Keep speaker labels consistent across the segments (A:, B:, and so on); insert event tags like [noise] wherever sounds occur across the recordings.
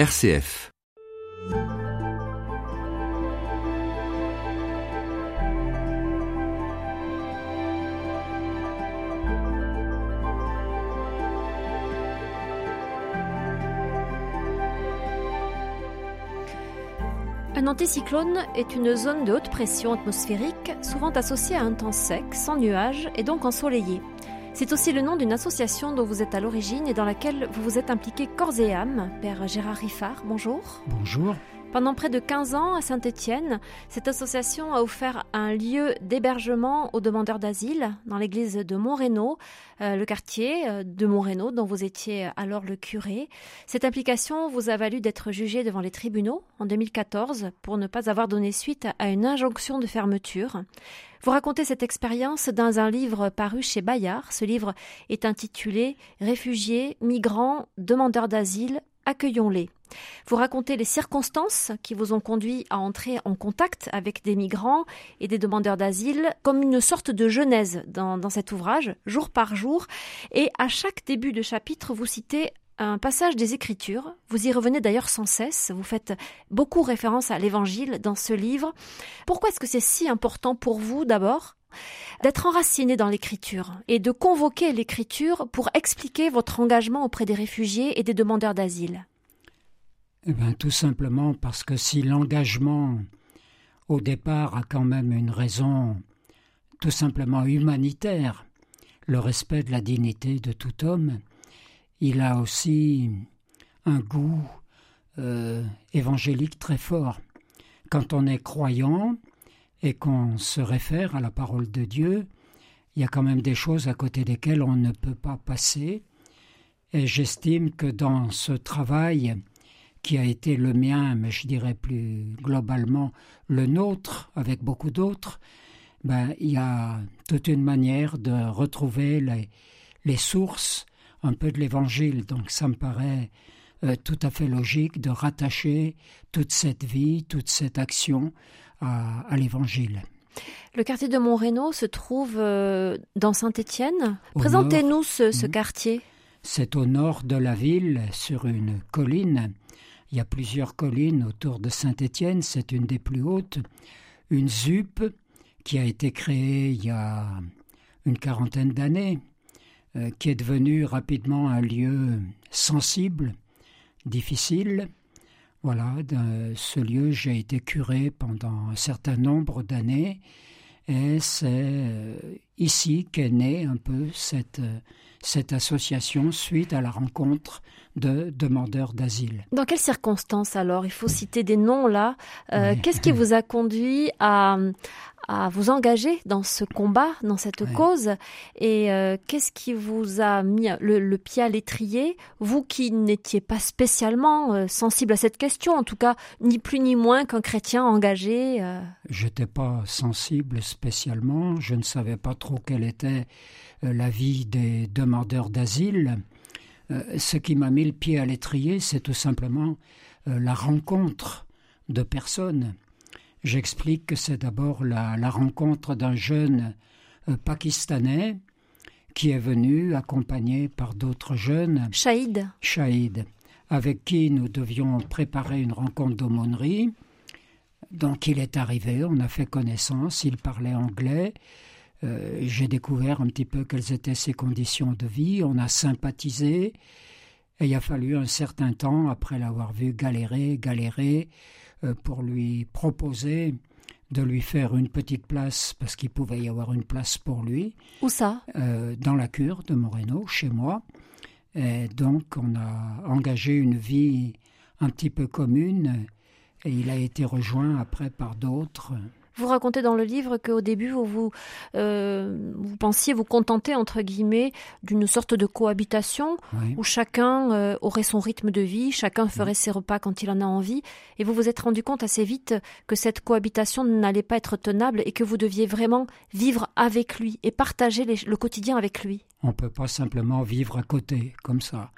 A: RCF.
B: Un anticyclone est une zone de haute pression atmosphérique, souvent associée à un temps sec, sans nuages et donc ensoleillé. C'est aussi le nom d'une association dont vous êtes à l'origine et dans laquelle vous vous êtes impliqué corps et âme. Père Gérard Riffard, bonjour.
C: Bonjour.
B: Pendant près de 15 ans à Saint-Étienne, cette association a offert un lieu d'hébergement aux demandeurs d'asile dans l'église de Montrénaud, euh, le quartier euh, de Montrénaud dont vous étiez alors le curé. Cette implication vous a valu d'être jugé devant les tribunaux en 2014 pour ne pas avoir donné suite à une injonction de fermeture. Vous racontez cette expérience dans un livre paru chez Bayard. Ce livre est intitulé Réfugiés, migrants, demandeurs d'asile, accueillons-les. Vous racontez les circonstances qui vous ont conduit à entrer en contact avec des migrants et des demandeurs d'asile comme une sorte de genèse dans, dans cet ouvrage, jour par jour. Et à chaque début de chapitre, vous citez un passage des Écritures. Vous y revenez d'ailleurs sans cesse. Vous faites beaucoup référence à l'Évangile dans ce livre. Pourquoi est-ce que c'est si important pour vous d'abord? D'être enraciné dans l'écriture et de convoquer l'écriture pour expliquer votre engagement auprès des réfugiés et des demandeurs d'asile
C: eh bien, tout simplement parce que si l'engagement au départ a quand même une raison tout simplement humanitaire, le respect de la dignité de tout homme, il a aussi un goût euh, évangélique très fort. Quand on est croyant et qu'on se réfère à la parole de Dieu, il y a quand même des choses à côté desquelles on ne peut pas passer. Et j'estime que dans ce travail qui a été le mien, mais je dirais plus globalement le nôtre, avec beaucoup d'autres, ben, il y a toute une manière de retrouver les, sources un peu de l'Évangile. Donc ça me paraît euh, tout à fait logique de rattacher toute cette vie, toute cette action à, à l'Évangile.
B: Le quartier de Montrénaud se trouve euh, dans Saint-Étienne. Présentez-nous ce, ce quartier.
C: C'est au nord de la ville, sur une colline. Il y a plusieurs collines autour de Saint-Étienne, c'est une des plus hautes. Une ZUP qui a été créée il y a une quarantaine d'années, euh, qui est devenue rapidement un lieu sensible, difficile. Voilà, de ce lieu, j'ai été curé pendant un certain nombre d'années et c'est euh, ici qu'est née un peu cette, euh, cette association suite à la rencontre de demandeurs d'asile.
B: Dans quelles circonstances alors? Il faut citer des noms là. Euh,
C: Oui.
B: Qu'est-ce qui vous a conduit à, à vous engager dans ce combat, dans cette
C: Ouais.
B: cause Et euh, qu'est-ce qui vous a mis le, le pied à l'étrier? Vous qui n'étiez pas spécialement euh, sensible à cette question, en tout cas ni plus ni moins qu'un chrétien engagé. euh.
C: J'étais pas sensible spécialement, je ne savais pas trop quelle était euh, la vie des demandeurs d'asile. Ce qui m'a mis le pied à l'étrier, c'est tout simplement la rencontre de personnes. J'explique que c'est d'abord la, la rencontre d'un jeune euh, pakistanais qui est venu accompagné par d'autres jeunes
B: Shahid,
C: Shahid, avec qui nous devions préparer une rencontre d'aumônerie. Donc il est arrivé, on a fait connaissance, il parlait anglais. Euh, J'ai découvert un petit peu quelles étaient ses conditions de vie, on a sympathisé. Et il a fallu un certain temps, après l'avoir vu galérer, galérer, pour lui proposer de lui faire une petite place, parce qu'il pouvait y avoir une place pour lui,
B: où ça?
C: euh, dans la cure de Moreno, chez moi. Et donc, on a engagé une vie un petit peu commune et il a été rejoint après par d'autres.
B: Vous racontez dans le livre qu'au début, vous, vous, euh, vous pensiez vous contenter, entre guillemets, d'une sorte de cohabitation
C: Oui.
B: où chacun euh, aurait son rythme de vie, chacun ferait ses repas quand il en a envie, et vous vous êtes rendu compte assez vite que cette cohabitation n'allait pas être tenable et que vous deviez vraiment vivre avec lui et partager les- le quotidien avec lui.
C: On ne peut pas simplement vivre à côté, comme ça.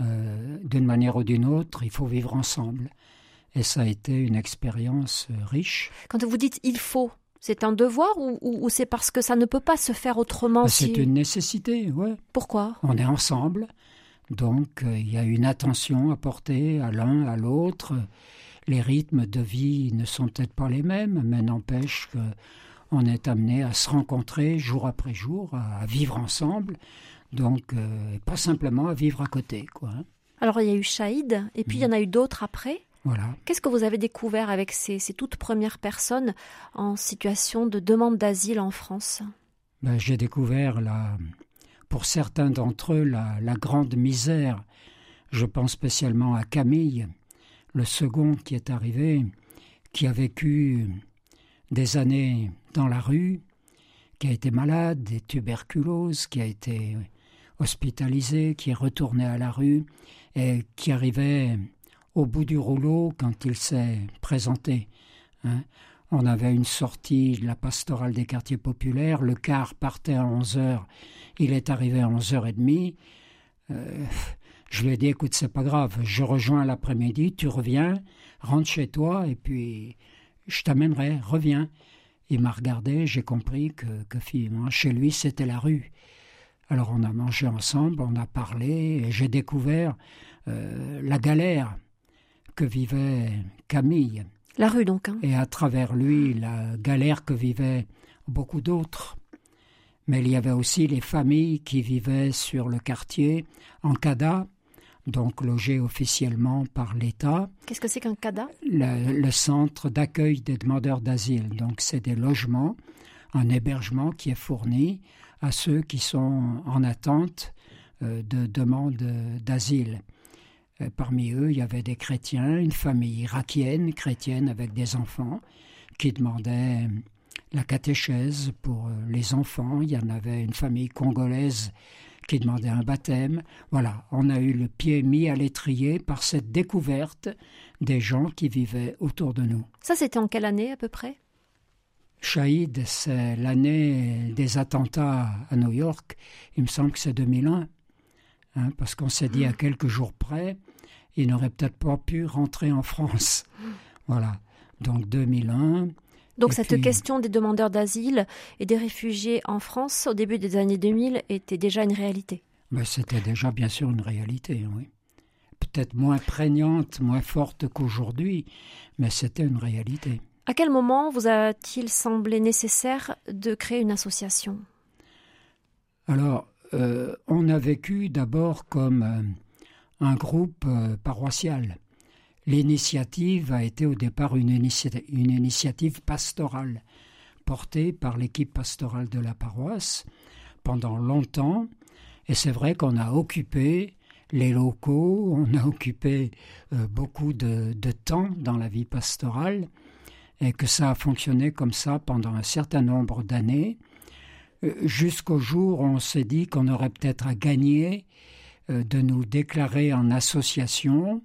C: Euh, D'une manière ou d'une autre, il faut vivre ensemble. Et ça a été une expérience euh, riche.
B: Quand vous dites il faut, c'est un devoir ou, ou- ou c'est parce que ça ne peut pas se faire autrement
C: Bah,
B: si...
C: C'est une nécessité, ouais.
B: Pourquoi?
C: On est ensemble. Donc il y a une attention à porter à l'un, à l'autre. Les rythmes de vie ne sont peut-être pas les mêmes, mais n'empêche qu'on est amené à se rencontrer jour après jour, à vivre ensemble. Donc pas simplement à vivre à côté, quoi. Hein.
B: Alors il y a eu Shahid, et puis il y en a eu d'autres après.
C: Voilà.
B: Qu'est-ce que vous avez découvert avec ces, toutes premières personnes en situation de demande d'asile en France?
C: Ben, J'ai découvert, la, pour certains d'entre eux, la, la, grande misère. Je pense spécialement à Camille, le second qui est arrivé, qui a vécu des années dans la rue, qui a été malade, des tuberculoses, qui a été hospitalisé, qui est retourné à la rue et qui arrivait au bout du rouleau quand il s'est présenté. Hein. On avait une sortie de la pastorale des quartiers populaires, le car partait à 11 heures, il est arrivé à 11h30. Euh, je lui ai dit, écoute, c'est pas grave, je rejoins l'après-midi, tu reviens, rentre chez toi, et puis je t'amènerai, reviens. Il m'a regardé, j'ai compris que, que finalement, chez lui, c'était la rue. Alors on a mangé ensemble, on a parlé, et j'ai découvert euh, la galère que vivait Camille.
B: La rue donc. Hein.
C: Et à travers lui, la galère que vivaient beaucoup d'autres. Mais il y avait aussi les familles qui vivaient sur le quartier en CADA, donc logées officiellement par l'État.
B: Qu'est-ce que c'est qu'un CADA?
C: Le, centre d'accueil des demandeurs d'asile. Donc c'est des logements, un hébergement qui est fourni à ceux qui sont en attente euh, de demande d'asile. Euh, parmi eux, il y avait des chrétiens, une famille irakienne, chrétienne avec des enfants, qui demandaient la catéchèse pour euh, les enfants. Il y en avait une famille congolaise qui demandait un baptême. Voilà, on a eu le pied mis à l'étrier par cette découverte des gens qui vivaient autour de nous.
B: Ça, c'était en quelle année à peu près?
C: Shahid, c'est l'année des attentats à New York. Il me semble que c'est 2001. Hein, parce qu'on s'est dit à quelques jours près, il n'aurait peut-être pas pu rentrer en France. Voilà. Donc 2001.
B: Donc cette question des demandeurs d'asile et des réfugiés en France au début des années 2000 était déjà une réalité?
C: Mais c'était déjà bien sûr une réalité, oui. Peut-être moins prégnante, moins forte qu'aujourd'hui, mais c'était une réalité.
B: À quel moment vous a-t-il semblé nécessaire de créer une association?
C: Alors, euh, on a vécu d'abord comme euh, un groupe euh, paroissial. L'initiative a été au départ une, initiative pastorale, portée par l'équipe pastorale de la paroisse pendant longtemps, et c'est vrai qu'on a occupé les locaux, on a occupé beaucoup de, temps dans la vie pastorale, et que ça a fonctionné comme ça pendant un certain nombre d'années. Euh, jusqu'au jour où on s'est dit qu'on aurait peut-être à gagner euh, de nous déclarer en association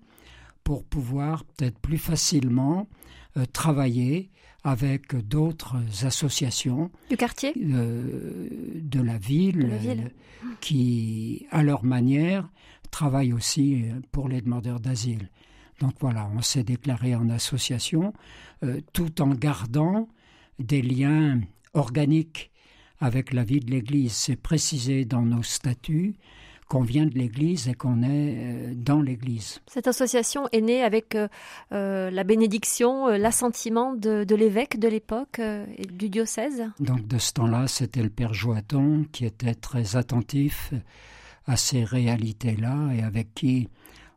C: pour pouvoir peut-être plus facilement euh, travailler avec d'autres associations
B: du quartier?
C: de la ville, qui à leur manière travaillent aussi pour les demandeurs d'asile. Donc voilà, on s'est déclaré en association tout en gardant des liens organiques avec la vie de l'Église. C'est précisé dans nos statuts qu'on vient de l'Église et qu'on est euh, dans l'Église.
B: Cette association est née avec euh, euh, la bénédiction, l'assentiment de, l'évêque de l'époque et du diocèse.
C: Donc de ce temps-là, c'était le Père Joaton qui était très attentif à ces réalités-là et avec qui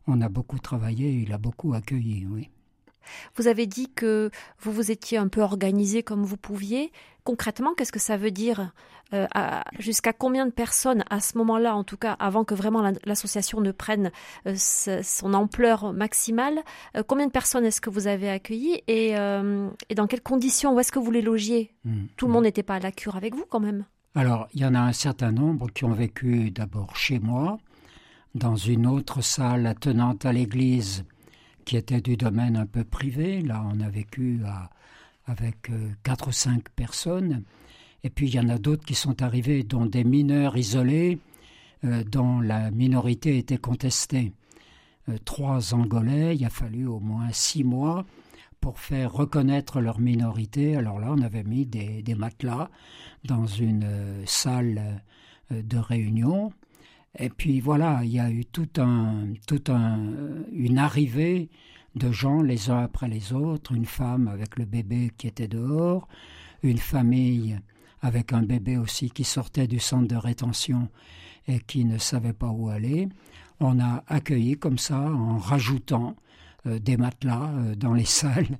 C: on a beaucoup travaillé, il a beaucoup accueilli, oui.
B: Vous avez dit que vous vous étiez un peu organisé comme vous pouviez. Concrètement, qu'est-ce que ça veut dire euh, Jusqu'à combien de personnes, à ce moment-là, en tout cas, avant que vraiment l'association ne prenne euh, son ampleur maximale, euh, combien de personnes est-ce que vous avez accueillies et, dans quelles conditions Où est-ce que vous les logiez? Mmh. Tout le monde n'était pas à la cure avec vous quand même
C: Alors, il y en a un certain nombre qui ont vécu d'abord chez moi, dans une autre salle attenante à l'église qui était du domaine un peu privé. Là, on a vécu avec euh, quatre ou cinq personnes. Et puis, il y en a d'autres qui sont arrivés, dont des mineurs isolés, euh, dont la minorité était contestée. Euh, trois Angolais, il a fallu au moins six mois pour faire reconnaître leur minorité. Alors là, on avait mis des matelas dans une salle de réunion Et puis voilà, il y a eu tout un, tout un, une arrivée de gens les uns après les autres, une femme avec le bébé qui était dehors, une famille avec un bébé aussi qui sortait du centre de rétention et qui ne savait pas où aller. On a accueilli comme ça en rajoutant euh, des matelas euh, dans les [laughs] salles.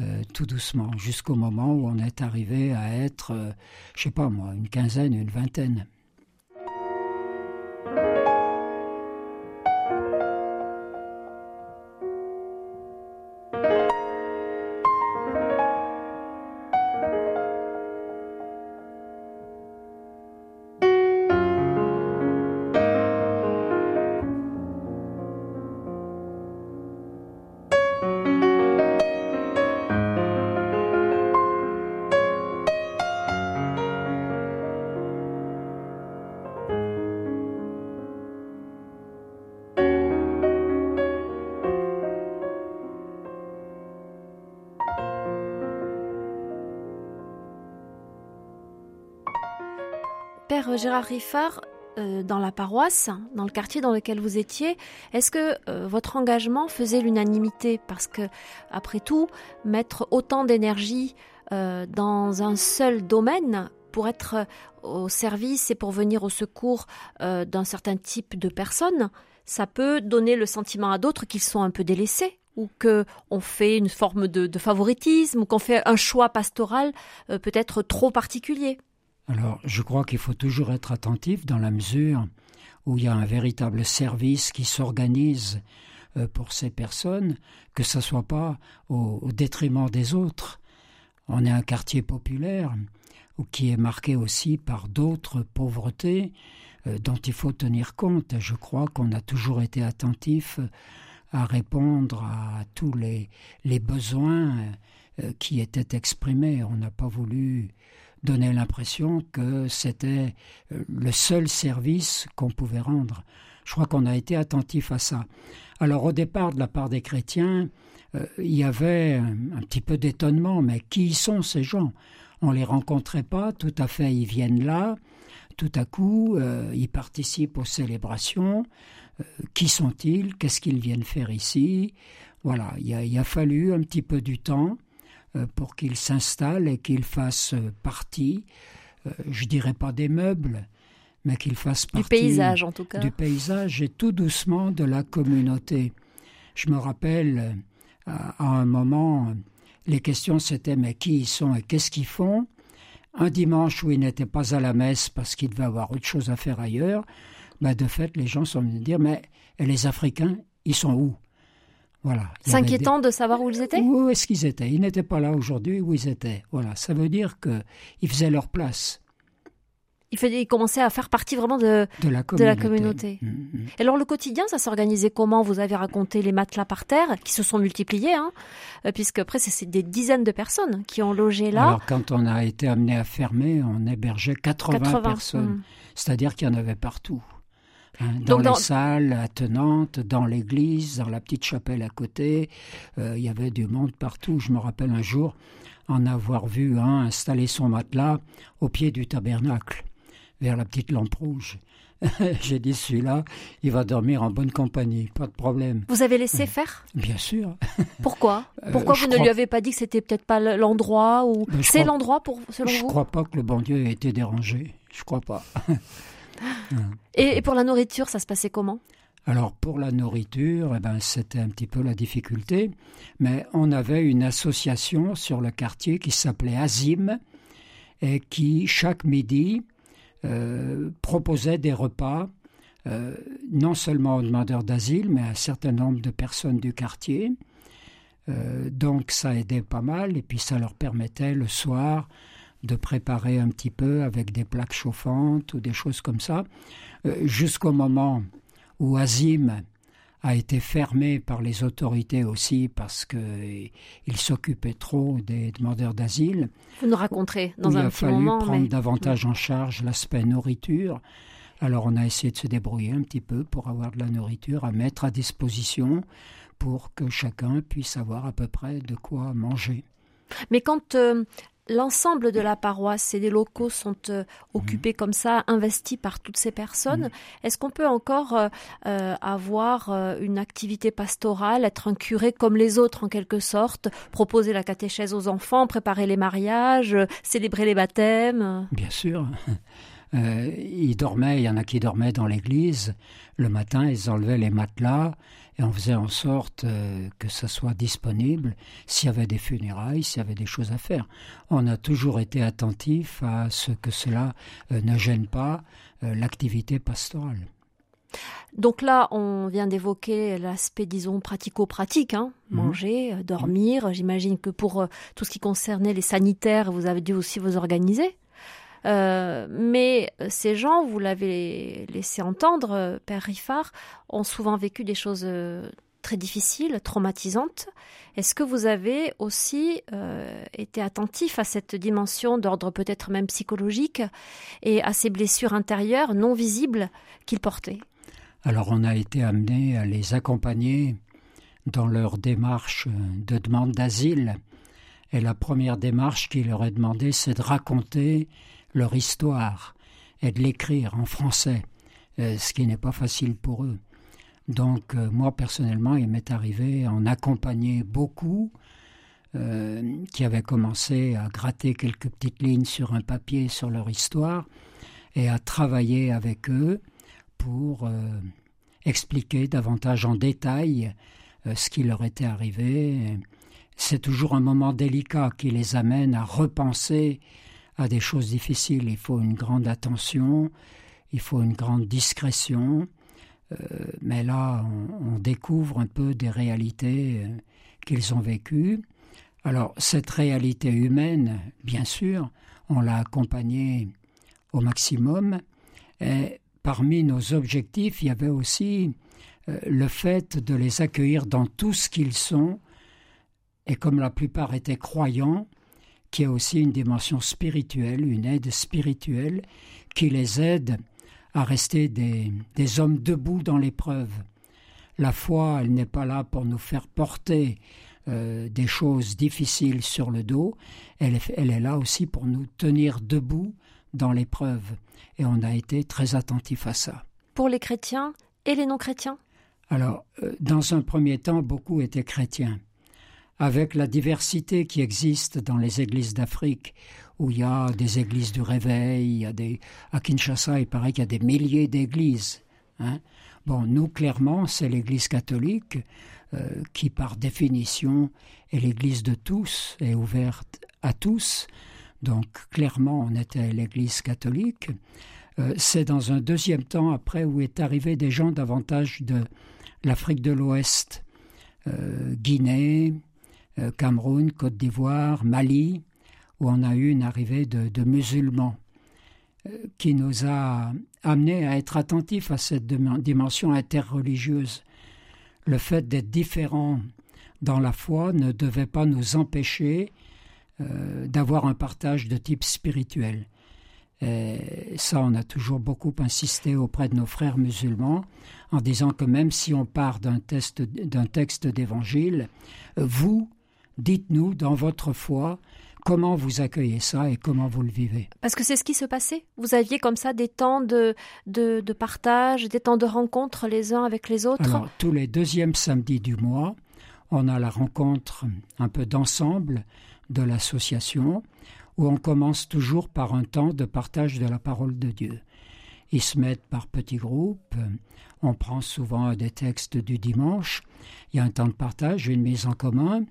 C: Euh, tout doucement, jusqu'au moment où on est arrivé à être, je sais pas moi, une quinzaine, une vingtaine.
B: Gérard Riffard, euh, dans la paroisse, dans le quartier dans lequel vous étiez, est-ce que euh, votre engagement faisait l'unanimité? Parce que, après tout, mettre autant d'énergie euh, dans un seul domaine pour être au service et pour venir au secours d'un certain type de personnes, ça peut donner le sentiment à d'autres qu'ils sont un peu délaissés ou qu'on fait une forme de, de favoritisme ou qu'on fait un choix pastoral peut-être trop particulier.
C: Alors, je crois qu'il faut toujours être attentif dans la mesure où il y a un véritable service qui s'organise euh, pour ces personnes, que ce ne soit pas au, détriment des autres. On est un quartier populaire qui est marqué aussi par d'autres pauvretés euh, dont il faut tenir compte. Je crois qu'on a toujours été attentif à répondre à tous les, besoins euh, qui étaient exprimés. On n'a pas voulu donnait l'impression que c'était euh, le seul service qu'on pouvait rendre. Je crois qu'on a été attentif à ça. Alors au départ, de la part des chrétiens, euh, il y avait un, petit peu d'étonnement, mais qui sont ces gens? On les rencontrait pas, tout à fait, ils viennent là, tout à coup, euh, ils participent aux célébrations. qui sont-ils? Qu'est-ce qu'ils viennent faire ici? Voilà, il il a fallu un petit peu du temps pour qu'il s'installe et qu'il fasse partie, euh, je dirais pas des meubles, mais qu'il fasse partie
B: du paysage en tout cas.
C: Du paysage et tout doucement de la communauté. Je me rappelle à, un moment, les questions c'était mais qui ils sont et qu'est-ce qu'ils font? Un dimanche où ils n'étaient pas à la messe parce qu'ils devaient avoir autre chose à faire ailleurs, ben de fait les gens sont venus dire mais les Africains, ils sont où?
B: Voilà. S'inquiétant de savoir où ils étaient?
C: Où est-ce qu'ils étaient? Ils n'étaient pas là aujourd'hui où ils étaient. Voilà, ça veut dire qu'ils faisaient leur place.
B: Ils, commençaient à faire partie vraiment de, de, la, communauté. Mm, mm. Alors le quotidien, ça s'organisait comment? Vous avez raconté les matelas par terre qui se sont multipliés, hein, euh, puisque après c'est des dizaines de personnes qui ont logé là.
C: Alors quand on a été amené à fermer, on hébergeait 80, personnes, mm. c'est-à-dire qu'il y en avait partout. Hein, dans les salles attenantes, dans l'église, dans la petite chapelle à côté, euh, il y avait du monde partout. Je me rappelle un jour en avoir vu un installer son matelas au pied du tabernacle, vers la petite lampe rouge. [laughs] J'ai dit celui-là, il va dormir en bonne compagnie, pas de problème.
B: Vous avez laissé faire?
C: Bien sûr. [laughs]
B: Pourquoi? Euh, Pourquoi vous ne lui avez pas dit que c'était peut-être pas l'endroit ou ben, c'est l'endroit pour selon
C: vous?
B: Je
C: crois pas que le bon Dieu ait été dérangé. Je crois pas. [laughs]
B: Et, pour la nourriture, ça se passait comment?
C: Alors pour la nourriture, eh ben, c'était un petit peu la difficulté, mais on avait une association sur le quartier qui s'appelait Azim et qui chaque midi euh, proposait des repas euh, non seulement aux demandeurs d'asile, mais à un certain nombre de personnes du quartier. Euh, donc ça aidait pas mal et puis ça leur permettait le soir de préparer un petit peu avec des plaques chauffantes ou des choses comme ça, euh, jusqu'au moment où Azim a été fermé par les autorités aussi parce qu'il s'occupait trop des demandeurs d'asile.
B: Vous nous raconterez dans un
C: il
B: a
C: fallu prendre davantage en charge l'aspect nourriture. Alors on a essayé de se débrouiller un petit peu pour avoir de la nourriture à mettre à disposition pour que chacun puisse avoir à peu près de quoi manger.
B: Mais quand euh, l'ensemble de la paroisse et les locaux sont euh, occupés comme ça, investis par toutes ces personnes, est-ce qu'on peut encore avoir une activité pastorale, être un curé comme les autres en quelque sorte, proposer la catéchèse aux enfants, préparer les mariages, célébrer les baptêmes?
C: Bien sûr. [laughs] Euh, ils dormaient, il y en a qui dormaient dans l'église. Le matin, ils enlevaient les matelas et on faisait en sorte euh, que ça soit disponible s'il y avait des funérailles, s'il y avait des choses à faire. On a toujours été attentif à ce que cela euh, ne gêne pas l'activité pastorale.
B: Donc là, on vient d'évoquer l'aspect, disons, pratico-pratique, hein. mhm. manger, dormir. J'imagine que pour tout ce qui concernait les sanitaires, vous avez dû aussi vous organiser. Euh, mais ces gens, vous l'avez laissé entendre, euh, Père Riffard, ont souvent vécu des choses euh, très difficiles, traumatisantes. Est-ce que vous avez aussi été attentif à cette dimension d'ordre peut-être même psychologique et à ces blessures intérieures non visibles qu'ils portaient?
C: Alors on a été amené à les accompagner dans leur démarche de demande d'asile. Et la première démarche qui leur est demandée, c'est de raconter leur histoire et de l'écrire en français, euh, ce qui n'est pas facile pour eux. Donc euh, moi personnellement, il m'est arrivé en accompagner beaucoup euh, qui avaient commencé à gratter quelques petites lignes sur un papier sur leur histoire et à travailler avec eux pour expliquer davantage en détail ce qui leur était arrivé. C'est toujours un moment délicat qui les amène à repenser des choses difficiles. Il faut une grande attention, il faut une grande discrétion. Euh, mais là, on, découvre un peu des réalités euh, qu'ils ont vécues. Alors, cette réalité humaine, bien sûr, on l'a accompagnée au maximum. Et parmi nos objectifs, il y avait aussi euh, le fait de les accueillir dans tout ce qu'ils sont. Et comme la plupart étaient croyants, qui a aussi une dimension spirituelle, une aide spirituelle qui les aide à rester des, des hommes debout dans l'épreuve. La foi, elle n'est pas là pour nous faire porter euh, des choses difficiles sur le dos, elle, elle est là aussi pour nous tenir debout dans l'épreuve. Et on a été très attentif à ça.
B: Pour les chrétiens et les non-chrétiens?
C: Alors, euh, dans un premier temps, beaucoup étaient chrétiens avec la diversité qui existe dans les églises d'Afrique, où il y a des églises du réveil, il y a à Kinshasa, il paraît qu'il y a des milliers d'églises. Hein. Bon, nous, clairement, c'est l'Église catholique euh, qui, par définition, est l'Église de tous, est ouverte à tous. Donc, clairement, on était l'Église catholique. Euh, c'est dans un deuxième temps, après, où est arrivé des gens davantage de l'Afrique de l'Ouest, euh, Guinée, Cameroun, Côte d'Ivoire, Mali, où on a eu une arrivée de, musulmans euh, qui nous a amenés à être attentifs à cette dimension interreligieuse. Le fait d'être différents dans la foi ne devait pas nous empêcher euh, d'avoir un partage de type spirituel. Et ça, on a toujours beaucoup insisté auprès de nos frères musulmans en disant que même si on part d'un texte d'évangile, vous, Dites-nous dans votre foi comment vous accueillez ça et comment vous le vivez.
B: Parce que c'est ce qui se passait. Vous aviez comme ça des temps de, de, partage, des temps de rencontre les uns avec les autres
C: Alors, tous les deuxièmes samedis du mois, on a la rencontre un peu d'ensemble de l'association où on commence toujours par un temps de partage de la parole de Dieu. Ils se mettent par petits groupes, on prend souvent des textes du dimanche, il y a un temps de partage, une mise en commun,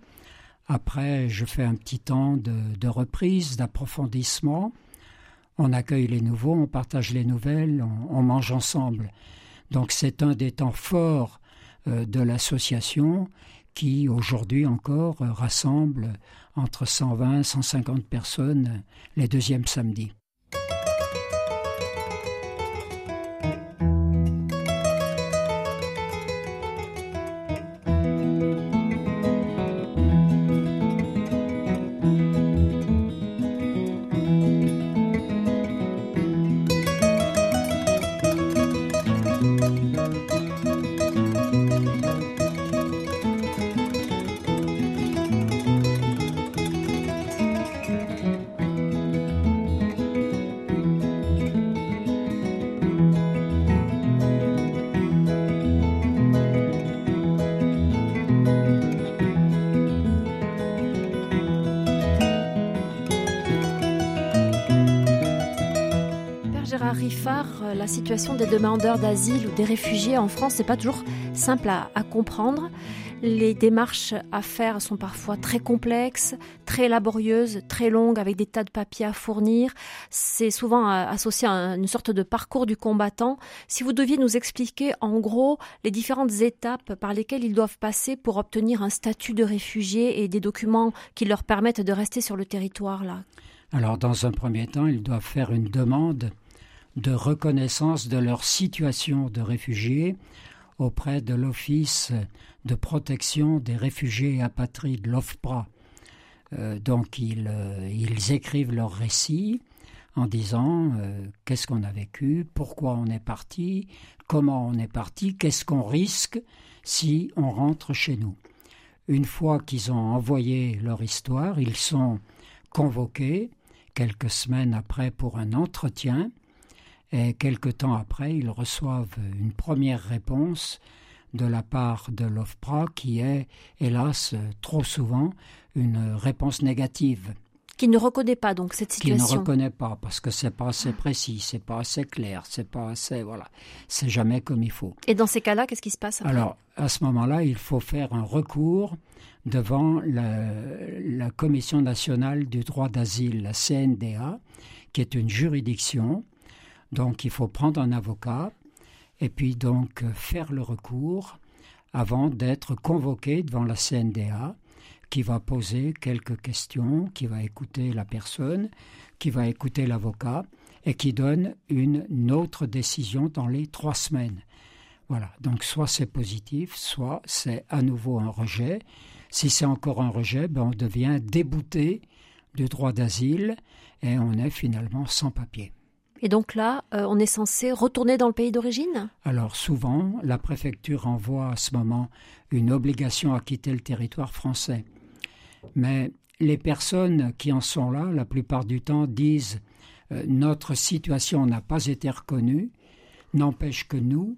C: après, je fais un petit temps de, reprise, d'approfondissement. On accueille les nouveaux, on partage les nouvelles, on, mange ensemble. Donc c'est un des temps forts euh, de l'association qui aujourd'hui encore rassemble entre 120 et 150 personnes les deuxièmes samedis.
B: Situation des demandeurs d'asile ou des réfugiés en France n'est pas toujours simple à, comprendre. Les démarches à faire sont parfois très complexes, très laborieuses, très longues, avec des tas de papiers à fournir. C'est souvent euh, associé à une sorte de parcours du combattant. Si vous deviez nous expliquer en gros les différentes étapes par lesquelles ils doivent passer pour obtenir un statut de réfugié et des documents qui leur permettent de rester sur le territoire là?
C: Alors dans un premier temps, ils doivent faire une demande de reconnaissance de leur situation de réfugiés auprès de l'Office de protection des réfugiés et apatrides, l'OFPRA. Euh, donc ils, euh, ils, écrivent leur récit en disant euh, qu'est-ce qu'on a vécu, pourquoi on est parti, comment on est parti, qu'est-ce qu'on risque si on rentre chez nous. Une fois qu'ils ont envoyé leur histoire, ils sont convoqués quelques semaines après pour un entretien et quelque temps après, ils reçoivent une première réponse de la part de l'OFPRA qui est, hélas, trop souvent une réponse négative.
B: Qui ne reconnaît pas donc cette situation.
C: Qui ne reconnaît pas parce que c'est pas assez précis, c'est pas assez clair, c'est pas assez voilà, c'est jamais comme il faut.
B: Et dans ces cas-là, qu'est-ce qui se passe
C: Alors à ce moment-là, il faut faire un recours devant la, la Commission nationale du droit d'asile, la CNDA, qui est une juridiction donc il faut prendre un avocat et puis donc faire le recours avant d'être convoqué devant la CNDA qui va poser quelques questions, qui va écouter la personne, qui va écouter l'avocat et qui donne une autre décision dans les trois semaines. Voilà, donc soit c'est positif, soit c'est à nouveau un rejet. Si c'est encore un rejet, ben on devient débouté du droit d'asile et on est finalement sans papier.
B: Et donc là, euh, on est censé retourner dans le pays d'origine?
C: Alors souvent, la préfecture envoie à ce moment une obligation à quitter le territoire français. Mais les personnes qui en sont là, la plupart du temps, disent euh, notre situation n'a pas été reconnue, n'empêche que nous,